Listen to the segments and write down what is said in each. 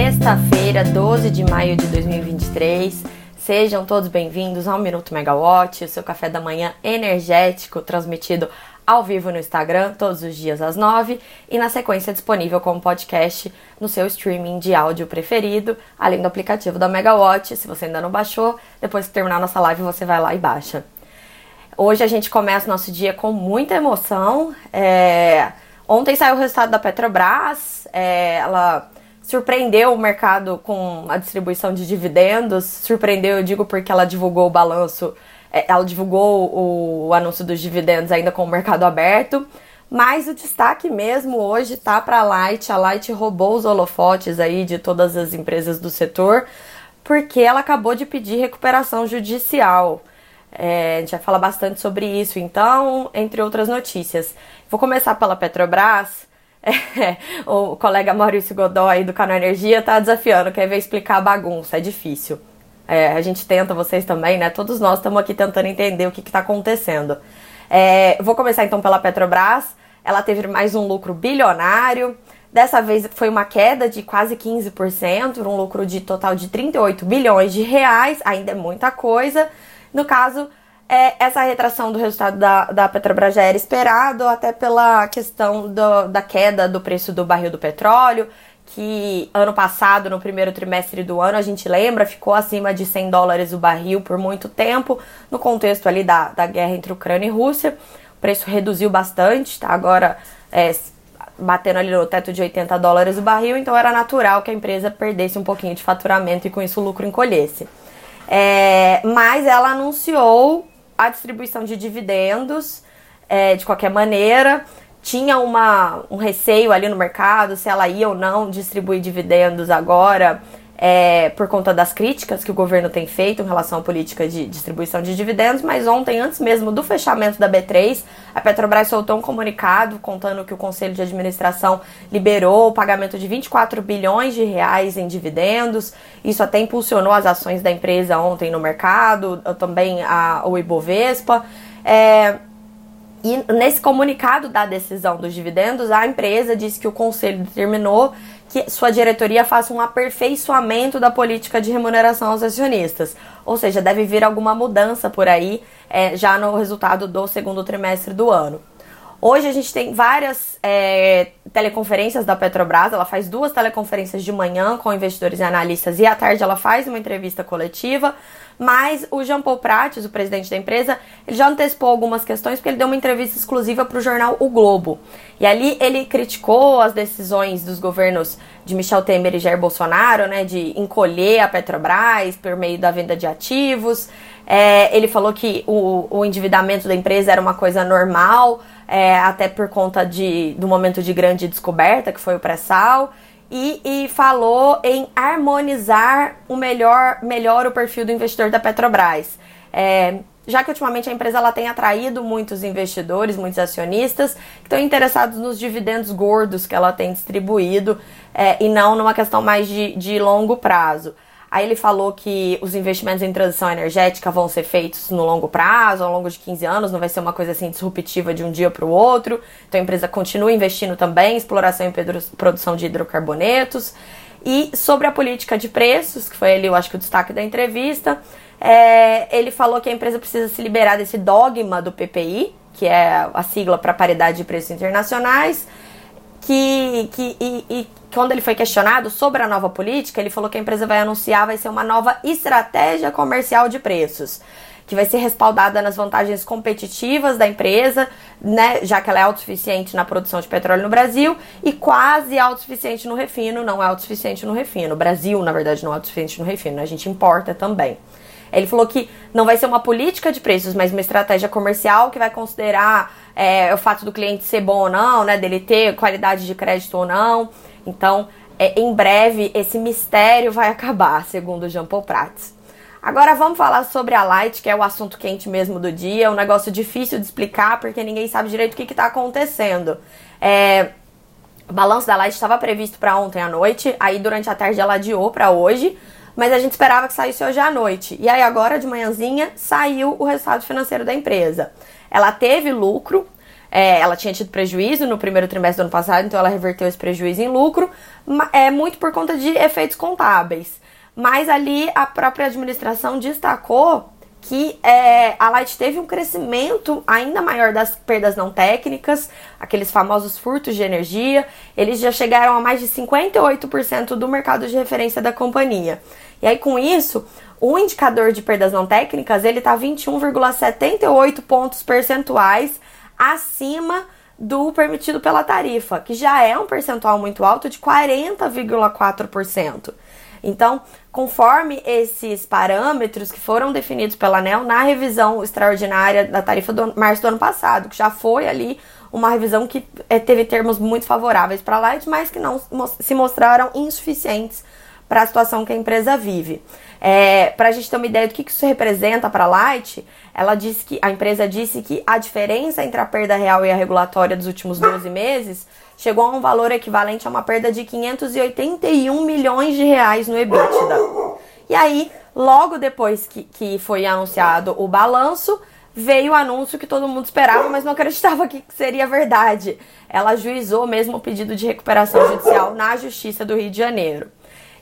sexta-feira, 12 de maio de 2023. Sejam todos bem-vindos ao Minuto Megawatt, o seu café da manhã energético transmitido ao vivo no Instagram todos os dias às 9 e na sequência disponível como podcast no seu streaming de áudio preferido, além do aplicativo da Megawatt. Se você ainda não baixou, depois que terminar nossa live você vai lá e baixa. Hoje a gente começa nosso dia com muita emoção. É... Ontem saiu o resultado da Petrobras, é... ela surpreendeu o mercado com a distribuição de dividendos. Surpreendeu, eu digo, porque ela divulgou o balanço, é, ela divulgou o, o anúncio dos dividendos ainda com o mercado aberto. Mas o destaque mesmo hoje tá para a Light. A Light roubou os holofotes aí de todas as empresas do setor, porque ela acabou de pedir recuperação judicial. É, a gente vai falar bastante sobre isso, então, entre outras notícias. Vou começar pela Petrobras. É, o colega Maurício Godoy do canal Energia tá desafiando, quer ver explicar a bagunça, é difícil. É, a gente tenta, vocês também, né? Todos nós estamos aqui tentando entender o que está acontecendo. É, vou começar então pela Petrobras. Ela teve mais um lucro bilionário. Dessa vez foi uma queda de quase 15%, um lucro de total de 38 bilhões de reais, ainda é muita coisa. No caso, é, essa retração do resultado da, da Petrobras já era esperado, até pela questão do, da queda do preço do barril do petróleo, que ano passado, no primeiro trimestre do ano, a gente lembra, ficou acima de 100 dólares o barril por muito tempo, no contexto ali da, da guerra entre Ucrânia e Rússia. O preço reduziu bastante, tá agora é, batendo ali no teto de 80 dólares o barril, então era natural que a empresa perdesse um pouquinho de faturamento e com isso o lucro encolhesse. É, mas ela anunciou a distribuição de dividendos é, de qualquer maneira. Tinha uma, um receio ali no mercado se ela ia ou não distribuir dividendos agora é, por conta das críticas que o governo tem feito em relação à política de distribuição de dividendos, mas ontem, antes mesmo do fechamento da B3, a Petrobras soltou um comunicado contando que o Conselho de Administração liberou o pagamento de 24 bilhões de reais em dividendos. Isso até impulsionou as ações da empresa ontem no mercado, também a, o Ibovespa. É, e nesse comunicado da decisão dos dividendos, a empresa disse que o conselho determinou que sua diretoria faça um aperfeiçoamento da política de remuneração aos acionistas. Ou seja, deve vir alguma mudança por aí é, já no resultado do segundo trimestre do ano. Hoje a gente tem várias é, teleconferências da Petrobras. Ela faz duas teleconferências de manhã com investidores e analistas e à tarde ela faz uma entrevista coletiva. Mas o Jean Paul Prates, o presidente da empresa, ele já antecipou algumas questões porque ele deu uma entrevista exclusiva para o jornal O Globo. E ali ele criticou as decisões dos governos de Michel Temer e Jair Bolsonaro, né, de encolher a Petrobras por meio da venda de ativos. É, ele falou que o, o endividamento da empresa era uma coisa normal, é, até por conta de, do momento de grande descoberta, que foi o pré-sal e, e falou em harmonizar o melhor, melhor o perfil do investidor da Petrobras. É, já que ultimamente a empresa ela tem atraído muitos investidores, muitos acionistas que estão interessados nos dividendos gordos que ela tem distribuído é, e não numa questão mais de, de longo prazo. Aí ele falou que os investimentos em transição energética vão ser feitos no longo prazo, ao longo de 15 anos, não vai ser uma coisa assim disruptiva de um dia para o outro. Então a empresa continua investindo também em exploração e produção de hidrocarbonetos. E sobre a política de preços, que foi ali, eu acho que o destaque da entrevista, é, ele falou que a empresa precisa se liberar desse dogma do PPI, que é a sigla para paridade de preços internacionais, que, que e, e, quando ele foi questionado sobre a nova política, ele falou que a empresa vai anunciar vai ser uma nova estratégia comercial de preços, que vai ser respaldada nas vantagens competitivas da empresa, né, já que ela é autossuficiente na produção de petróleo no Brasil e quase autossuficiente no refino, não é autossuficiente no refino. O Brasil, na verdade, não é autossuficiente no refino, né? a gente importa também. Ele falou que não vai ser uma política de preços, mas uma estratégia comercial que vai considerar é, o fato do cliente ser bom ou não, né, dele ter qualidade de crédito ou não. Então, é, em breve, esse mistério vai acabar, segundo Jean Paul Prats. Agora vamos falar sobre a Light, que é o assunto quente mesmo do dia, é um negócio difícil de explicar porque ninguém sabe direito o que está acontecendo. É, o balanço da Light estava previsto para ontem à noite, aí durante a tarde ela adiou para hoje, mas a gente esperava que saísse hoje à noite. E aí agora de manhãzinha saiu o resultado financeiro da empresa. Ela teve lucro, É, ela tinha tido prejuízo no primeiro trimestre do ano passado, então ela reverteu esse prejuízo em lucro, é muito por conta de efeitos contábeis. Mas ali a própria administração destacou que é, a Light teve um crescimento ainda maior das perdas não técnicas, aqueles famosos furtos de energia, eles já chegaram a mais de 58% do mercado de referência da companhia. E aí com isso, o indicador de perdas não técnicas, ele tá 21,78 pontos percentuais acima do permitido pela tarifa, que já é um percentual muito alto de 40,4%. Então, conforme esses parâmetros que foram definidos pela ANEL na revisão extraordinária da tarifa do março do ano passado, que já foi ali uma revisão que é, teve termos muito favoráveis para a Light, mas que não se mostraram insuficientes para a situação que a empresa vive. É, para a gente ter uma ideia do que isso representa para a Light, ela disse que a empresa disse que a diferença entre a perda real e a regulatória dos últimos 12 meses chegou a um valor equivalente a uma perda de 581 milhões de reais no EBITDA. E aí, logo depois que, que foi anunciado o balanço, veio o anúncio que todo mundo esperava, mas não acreditava que seria verdade. Ela ajuizou mesmo o pedido de recuperação judicial na Justiça do Rio de Janeiro.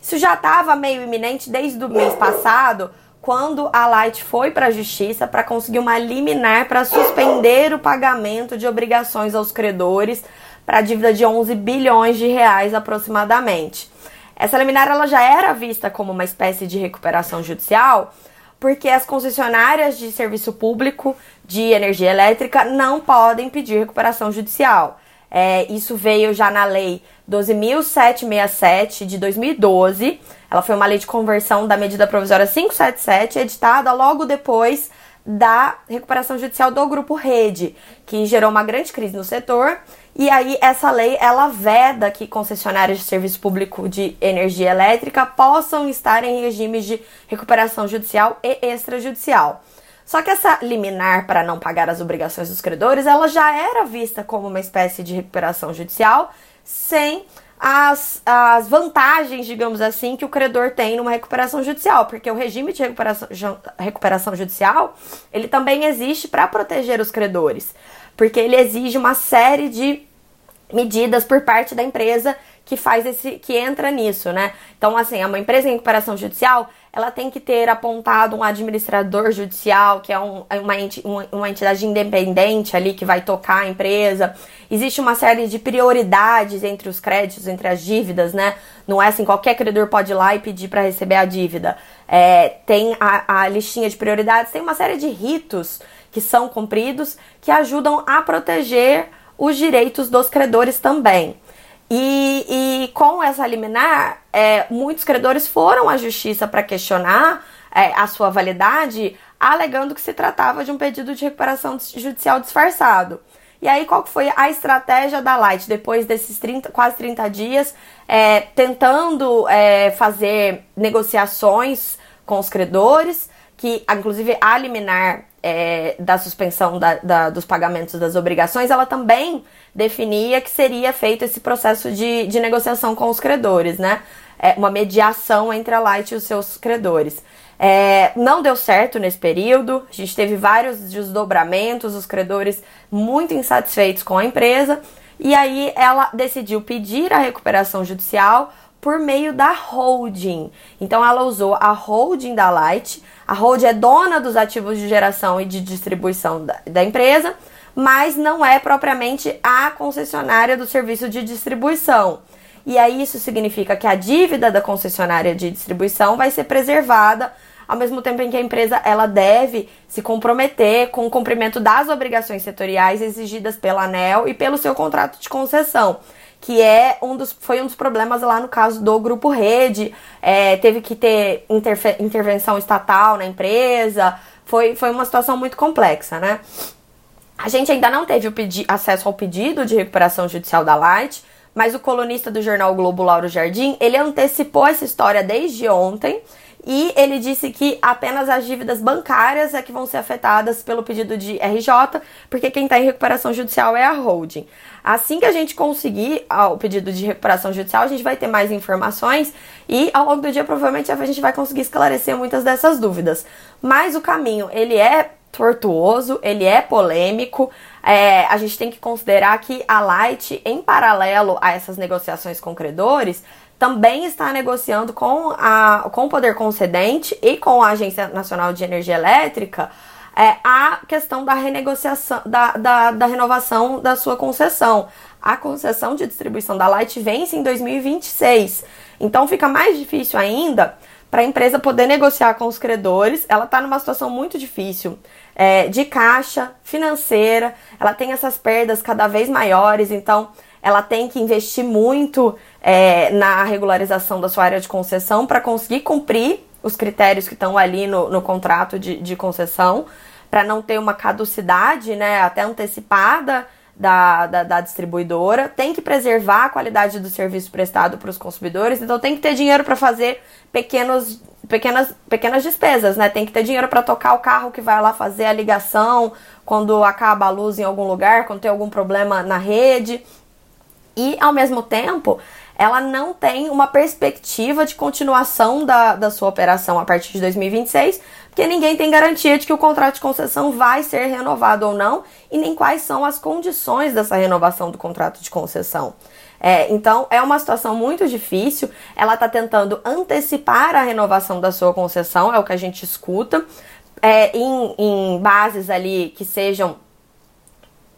Isso já estava meio iminente desde o mês passado, quando a Light foi para a justiça para conseguir uma liminar para suspender o pagamento de obrigações aos credores para dívida de 11 bilhões de reais aproximadamente. Essa liminar ela já era vista como uma espécie de recuperação judicial, porque as concessionárias de serviço público de energia elétrica não podem pedir recuperação judicial. É, isso veio já na lei 12.767 de 2012. Ela foi uma lei de conversão da medida provisória 577, editada logo depois da recuperação judicial do grupo Rede, que gerou uma grande crise no setor e aí essa lei ela veda que concessionárias de serviço público de energia elétrica possam estar em regimes de recuperação judicial e extrajudicial. Só que essa liminar para não pagar as obrigações dos credores, ela já era vista como uma espécie de recuperação judicial sem as, as vantagens, digamos assim, que o credor tem numa recuperação judicial, porque o regime de recuperação, recuperação judicial, ele também existe para proteger os credores, porque ele exige uma série de medidas por parte da empresa que faz esse que entra nisso, né? Então, assim, uma empresa em recuperação judicial, ela tem que ter apontado um administrador judicial, que é um, é uma, enti, uma entidade independente ali que vai tocar a empresa. Existe uma série de prioridades entre os créditos, entre as dívidas, né? Não é assim, qualquer credor pode ir lá e pedir para receber a dívida. É, tem a, a listinha de prioridades, tem uma série de ritos que são cumpridos que ajudam a proteger os direitos dos credores também. E, e com essa liminar, é, muitos credores foram à justiça para questionar é, a sua validade, alegando que se tratava de um pedido de recuperação judicial disfarçado. E aí, qual foi a estratégia da Light depois desses 30, quase 30 dias, é, tentando é, fazer negociações com os credores, que inclusive a liminar é, da suspensão da, da, dos pagamentos das obrigações, ela também definia que seria feito esse processo de, de negociação com os credores, né? É, uma mediação entre a Light e os seus credores. É, não deu certo nesse período, a gente teve vários desdobramentos, os credores muito insatisfeitos com a empresa, e aí ela decidiu pedir a recuperação judicial por meio da holding. Então ela usou a holding da Light. A holding é dona dos ativos de geração e de distribuição da, da empresa, mas não é propriamente a concessionária do serviço de distribuição. E aí isso significa que a dívida da concessionária de distribuição vai ser preservada ao mesmo tempo em que a empresa ela deve se comprometer com o cumprimento das obrigações setoriais exigidas pela ANEL e pelo seu contrato de concessão que é um dos, foi um dos problemas lá no caso do Grupo Rede, é, teve que ter intervenção estatal na empresa, foi, foi uma situação muito complexa, né? A gente ainda não teve acesso ao pedido de recuperação judicial da Light, mas o colunista do jornal Globo, Lauro Jardim, ele antecipou essa história desde ontem e ele disse que apenas as dívidas bancárias é que vão ser afetadas pelo pedido de RJ, porque quem está em recuperação judicial é a holding. Assim que a gente conseguir o pedido de recuperação judicial, a gente vai ter mais informações e ao longo do dia provavelmente a gente vai conseguir esclarecer muitas dessas dúvidas. Mas o caminho, ele é tortuoso, ele é polêmico. É, a gente tem que considerar que a Light, em paralelo a essas negociações com credores, também está negociando com, a, com o poder concedente e com a Agência Nacional de Energia Elétrica é, a questão da renegociação, da, da, da renovação da sua concessão. A concessão de distribuição da Light vence em 2026. Então fica mais difícil ainda para a empresa poder negociar com os credores. Ela está numa situação muito difícil é, de caixa, financeira, ela tem essas perdas cada vez maiores, então ela tem que investir muito é, na regularização da sua área de concessão para conseguir cumprir os critérios que estão ali no, no contrato de, de concessão, para não ter uma caducidade né, até antecipada da, da, da, distribuidora, tem que preservar a qualidade do serviço prestado para os consumidores, então tem que ter dinheiro para fazer pequenos, pequenas, pequenas despesas, né? Tem que ter dinheiro para tocar o carro que vai lá fazer a ligação quando acaba a luz em algum lugar, quando tem algum problema na rede. E, ao mesmo tempo, ela não tem uma perspectiva de continuação da, da sua operação a partir de 2026, porque ninguém tem garantia de que o contrato de concessão vai ser renovado ou não, e nem quais são as condições dessa renovação do contrato de concessão. É, então é uma situação muito difícil. Ela está tentando antecipar a renovação da sua concessão, é o que a gente escuta, é, em, em bases ali que sejam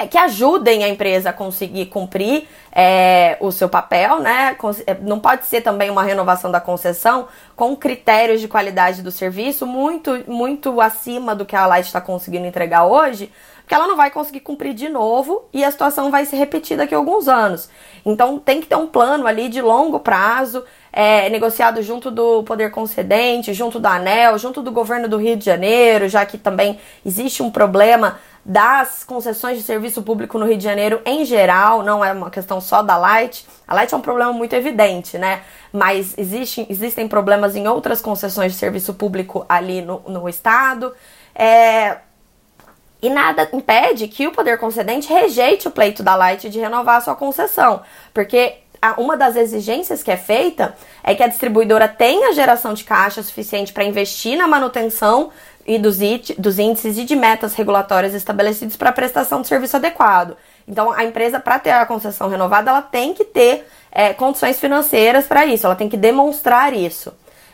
que ajudem a empresa a conseguir cumprir é, o seu papel, né? É, não pode ser também uma renovação da concessão com critérios de qualidade do serviço muito, muito acima do que a Light está conseguindo entregar hoje, porque ela não vai conseguir cumprir de novo e a situação vai se repetir daqui a alguns anos. Então tem que ter um plano ali de longo prazo, é, negociado junto do poder concedente, junto da ANEL, junto do governo do Rio de Janeiro, já que também existe um problema das concessões de serviço público no Rio de Janeiro em geral, não é uma questão só da Light. A Light é um problema muito evidente, né? Mas existe, existem problemas em outras concessões de serviço público ali no, no estado. É, e nada impede que o poder concedente rejeite o pleito da Light de renovar a sua concessão, porque uma das exigências que é feita é que a distribuidora tenha geração de caixa suficiente para investir na manutenção e dos, it, dos índices e de metas regulatórias estabelecidos para prestação de serviço adequado. Então, a empresa, para ter a concessão renovada, ela tem que ter é, condições financeiras para isso, ela tem que demonstrar isso.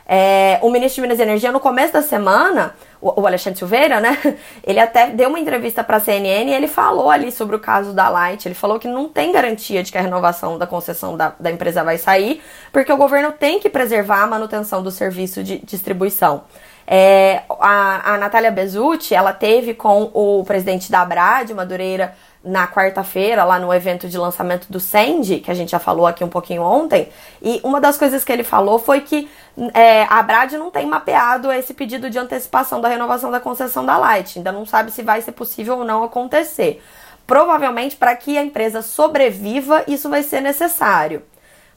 É, o ministro de Minas e Energia, no começo da semana, o, Alexandre Silveira, né? Ele até deu uma entrevista para a CNN e ele falou ali sobre o caso da Light. Ele falou que não tem garantia de que a renovação da concessão da, da empresa vai sair, porque o governo tem que preservar a manutenção do serviço de distribuição. É, a, a Natália Bezutti, ela teve com o presidente da Abrad, Madureira, na quarta-feira, lá no evento de lançamento do Sandy, que a gente já falou aqui um pouquinho ontem, e uma das coisas que ele falou foi que é, a Brad não tem mapeado esse pedido de antecipação da renovação da concessão da Light, ainda não sabe se vai ser possível ou não acontecer. Provavelmente, para que a empresa sobreviva, isso vai ser necessário.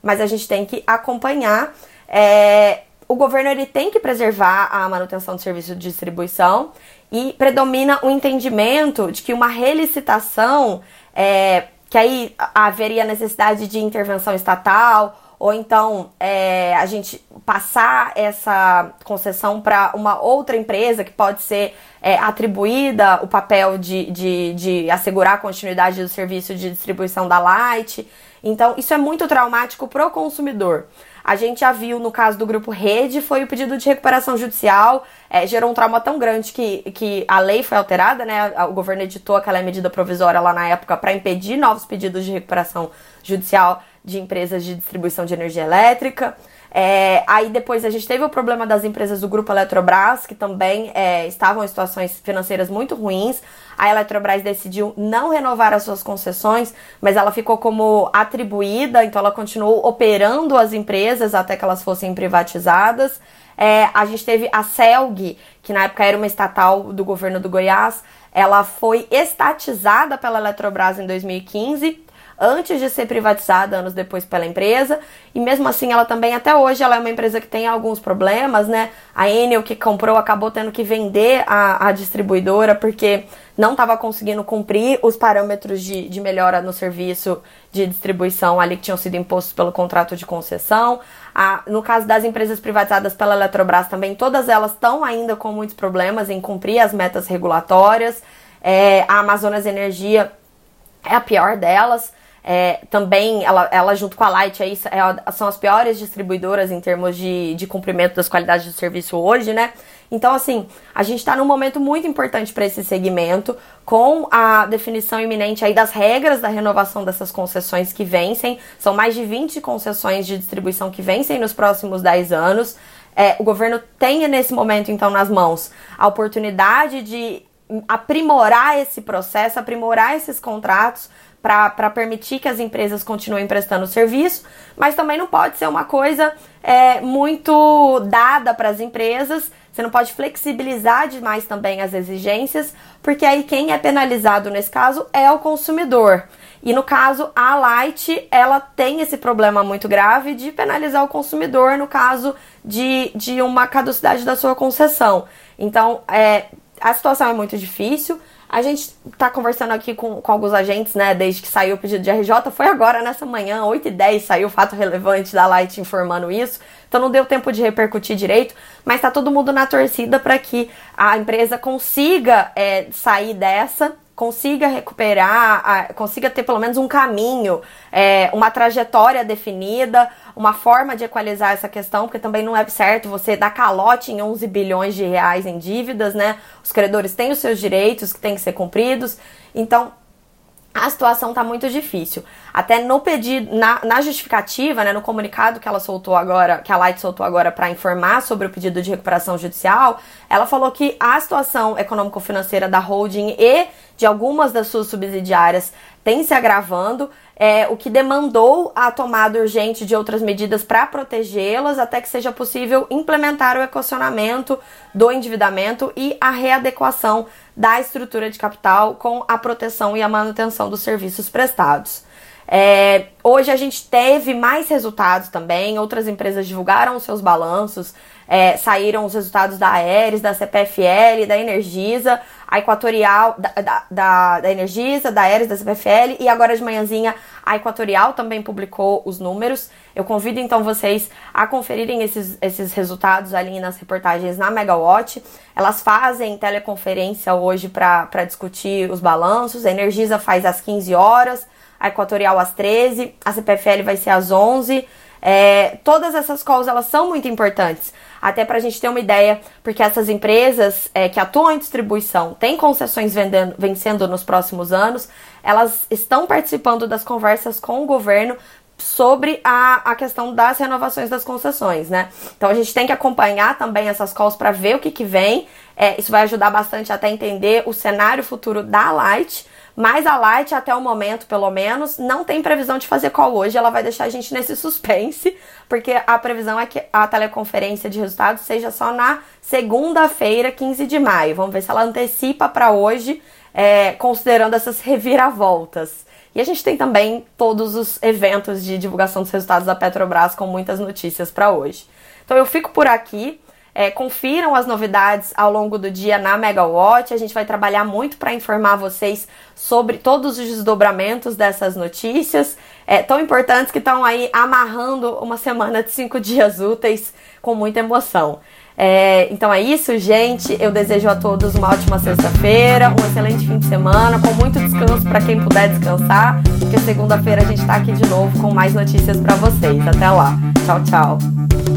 Mas a gente tem que acompanhar é, o governo ele tem que preservar a manutenção do serviço de distribuição e predomina o entendimento de que uma relicitação, é, que aí haveria necessidade de intervenção estatal, ou então é, a gente passar essa concessão para uma outra empresa que pode ser é, atribuída o papel de, de, de assegurar a continuidade do serviço de distribuição da Light. Então, isso é muito traumático para o consumidor. A gente já viu no caso do grupo Rede, foi o pedido de recuperação judicial, é, gerou um trauma tão grande que, que a lei foi alterada, né? O governo editou aquela medida provisória lá na época para impedir novos pedidos de recuperação judicial de empresas de distribuição de energia elétrica. É, aí depois a gente teve o problema das empresas do grupo Eletrobras, que também é, estavam em situações financeiras muito ruins. A Eletrobras decidiu não renovar as suas concessões, mas ela ficou como atribuída, então ela continuou operando as empresas até que elas fossem privatizadas. É, a gente teve a CELG, que na época era uma estatal do governo do Goiás, ela foi estatizada pela Eletrobras em 2015 antes de ser privatizada anos depois pela empresa. E mesmo assim, ela também até hoje ela é uma empresa que tem alguns problemas, né? A Enel que comprou acabou tendo que vender a, a distribuidora porque não estava conseguindo cumprir os parâmetros de, de melhora no serviço de distribuição ali que tinham sido impostos pelo contrato de concessão. A, no caso das empresas privatizadas pela Eletrobras também, todas elas estão ainda com muitos problemas em cumprir as metas regulatórias. É, a Amazonas Energia é a pior delas. É, também ela, ela, junto com a Light aí, é, são as piores distribuidoras em termos de, de cumprimento das qualidades do serviço hoje, né? Então, assim, a gente está num momento muito importante para esse segmento, com a definição iminente aí das regras da renovação dessas concessões que vencem. São mais de 20 concessões de distribuição que vencem nos próximos 10 anos. É, o governo tem nesse momento, então, nas mãos a oportunidade de aprimorar esse processo, aprimorar esses contratos para permitir que as empresas continuem prestando serviço, mas também não pode ser uma coisa é, muito dada para as empresas. Você não pode flexibilizar demais também as exigências, porque aí quem é penalizado nesse caso é o consumidor. E no caso, a Light, ela tem esse problema muito grave de penalizar o consumidor no caso de, de uma caducidade da sua concessão. Então, é, a situação é muito difícil. A gente está conversando aqui com, com alguns agentes, né, desde que saiu o pedido de RJ. Foi agora, nessa manhã, 8h10, saiu o fato relevante da Light informando isso. Então não deu tempo de repercutir direito, mas está todo mundo na torcida para que a empresa consiga é, sair dessa consiga recuperar, consiga ter pelo menos um caminho, é, uma trajetória definida, uma forma de equalizar essa questão, porque também não é certo você dar calote em 11 bilhões de reais em dívidas, né? Os credores têm os seus direitos que têm que ser cumpridos. Então, a situação está muito difícil. Até no pedido, na, na, justificativa, né, no comunicado que ela soltou agora, que a Light soltou agora para informar sobre o pedido de recuperação judicial, ela falou que a situação econômico-financeira da holding e de algumas das suas subsidiárias tem se agravando é, o que demandou a tomada urgente de outras medidas para protegê-las até que seja possível implementar o equacionamento do endividamento e a readequação da estrutura de capital com a proteção e a manutenção dos serviços prestados. É, hoje a gente teve mais resultados também, outras empresas divulgaram seus balanços, é, saíram os resultados da Aeres, da CPFL, da Energisa, a Equatorial, da, da, da, Energisa, da Aeres, da CPFL e agora de manhãzinha a Equatorial também publicou os números. Eu convido então vocês a conferirem esses, esses resultados ali nas reportagens na Megawatt. Elas fazem teleconferência hoje para discutir os balanços. A Energisa faz às 15 horas, a Equatorial às 13, a CPFL vai ser às 11. É, todas essas calls elas são muito importantes até para a gente ter uma ideia, porque essas empresas é, que atuam em distribuição têm concessões vendendo, vencendo nos próximos anos, elas estão participando das conversas com o governo sobre a, a questão das renovações das concessões, né? Então a gente tem que acompanhar também essas calls para ver o que, que vem. É, isso vai ajudar bastante até entender o cenário futuro da Light mas a Light, até o momento, pelo menos, não tem previsão de fazer call hoje. Ela vai deixar a gente nesse suspense, porque a previsão é que a teleconferência de resultados seja só na segunda-feira, 15 de maio. Vamos ver se ela antecipa para hoje, é, considerando essas reviravoltas. E a gente tem também todos os eventos de divulgação dos resultados da Petrobras com muitas notícias para hoje. Então eu fico por aqui. É, confiram as novidades ao longo do dia na Megawatt. A gente vai trabalhar muito para informar vocês sobre todos os desdobramentos dessas notícias, é, tão importantes que estão aí amarrando uma semana de cinco dias úteis com muita emoção. É, então é isso, gente. Eu desejo a todos uma ótima sexta-feira, um excelente fim de semana, com muito descanso para quem puder descansar, porque segunda-feira a gente está aqui de novo com mais notícias para vocês. Até lá. Tchau, tchau.